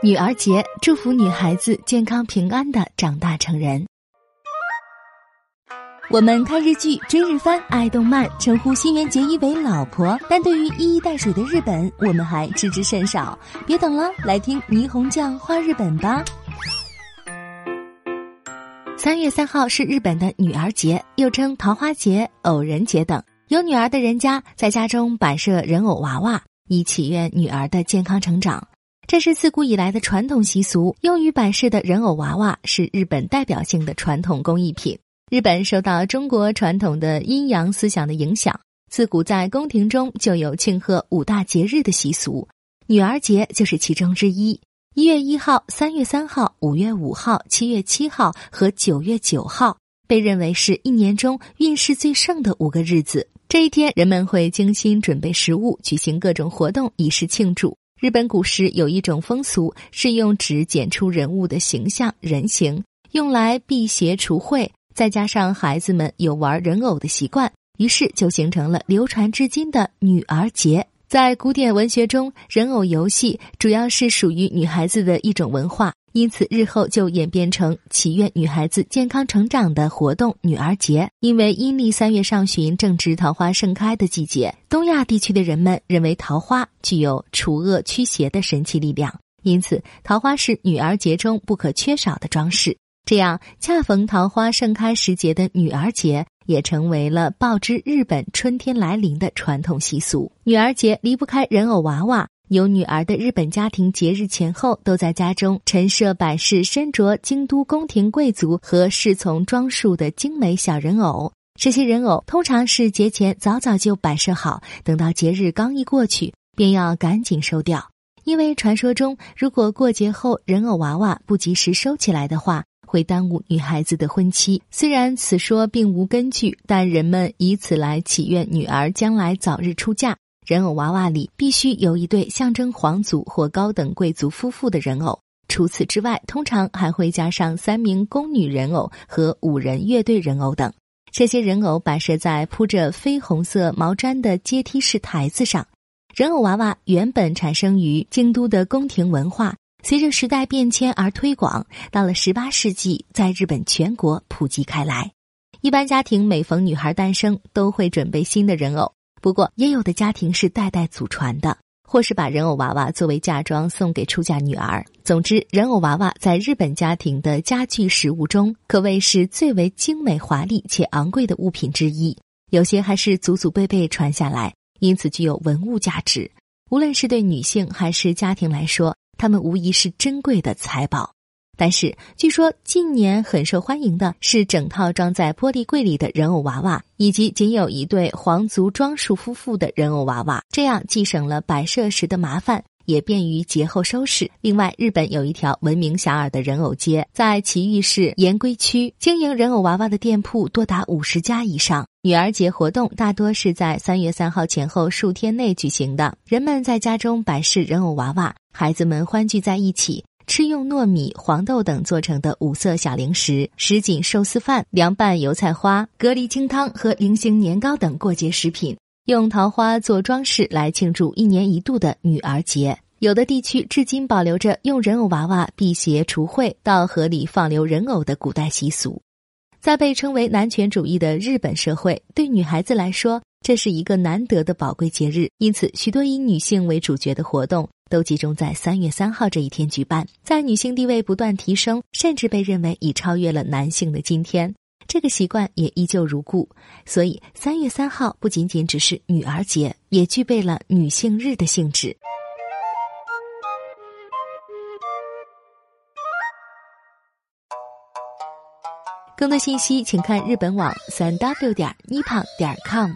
女儿节，祝福女孩子健康平安的长大成人。我们看日剧、追日番、爱动漫，称呼新垣结衣为老婆，但对于一衣带水的日本，我们还知之甚少。别等了，来听霓虹酱画日本吧。三月三号是日本的女儿节，又称桃花节、偶人节等。有女儿的人家在家中摆设人偶娃娃，以祈愿女儿的健康成长。这是自古以来的传统习俗，用于摆设的人偶娃娃是日本代表性的传统工艺品。日本受到中国传统的阴阳思想的影响，自古在宫廷中就有庆贺五大节日的习俗，女儿节就是其中之一。一月一号、三月三号、五月五号、七月七号和九月九号被认为是一年中运势最盛的五个日子。这一天，人们会精心准备食物，举行各种活动，以示庆祝。日本古时有一种风俗，是用纸剪出人物的形象人形，用来辟邪除秽。再加上孩子们有玩人偶的习惯，于是就形成了流传至今的女儿节。在古典文学中，人偶游戏主要是属于女孩子的一种文化。因此，日后就演变成祈愿女孩子健康成长的活动——女儿节。因为阴历三月上旬正值桃花盛开的季节，东亚地区的人们认为桃花具有除恶驱邪的神奇力量，因此桃花是女儿节中不可缺少的装饰。这样，恰逢桃花盛开时节的女儿节，也成为了报知日本春天来临的传统习俗。女儿节离不开人偶娃娃。有女儿的日本家庭，节日前后都在家中陈设摆饰身着京都宫廷贵族和侍从装束的精美小人偶。这些人偶通常是节前早早就摆设好，等到节日刚一过去，便要赶紧收掉。因为传说中，如果过节后人偶娃娃不及时收起来的话，会耽误女孩子的婚期。虽然此说并无根据，但人们以此来祈愿女儿将来早日出嫁。人偶娃娃里必须有一对象征皇族或高等贵族夫妇的人偶，除此之外，通常还会加上三名宫女人偶和五人乐队人偶等。这些人偶摆设在铺着绯红色毛毡的阶梯式台子上。人偶娃娃原本产生于京都的宫廷文化，随着时代变迁而推广，到了十八世纪，在日本全国普及开来。一般家庭每逢女孩诞生，都会准备新的人偶。不过，也有的家庭是代代祖传的，或是把人偶娃娃作为嫁妆送给出嫁女儿。总之，人偶娃娃在日本家庭的家具实物中，可谓是最为精美、华丽且昂贵的物品之一。有些还是祖祖辈辈传下来，因此具有文物价值。无论是对女性还是家庭来说，它们无疑是珍贵的财宝。但是，据说近年很受欢迎的是整套装在玻璃柜里的人偶娃娃，以及仅有一对皇族装束夫妇的人偶娃娃。这样既省了摆设时的麻烦，也便于节后收拾。另外，日本有一条闻名遐迩的人偶街，在埼玉市岩龟区经营人偶娃娃的店铺多达五十家以上。女儿节活动大多是在三月三号前后数天内举行的，人们在家中摆饰人偶娃娃，孩子们欢聚在一起。吃用糯米、黄豆等做成的五色小零食、什锦寿司饭、凉拌油菜花、蛤蜊清汤和菱形年糕等过节食品，用桃花做装饰来庆祝一年一度的女儿节。有的地区至今保留着用人偶娃娃辟邪除秽、到河里放流人偶的古代习俗。在被称为男权主义的日本社会，对女孩子来说，这是一个难得的宝贵节日，因此许多以女性为主角的活动。都集中在三月三号这一天举办。在女性地位不断提升，甚至被认为已超越了男性的今天，这个习惯也依旧如故。所以，三月三号不仅仅只是女儿节，也具备了女性日的性质。更多信息，请看日本网三 w 点 nippon 点 com。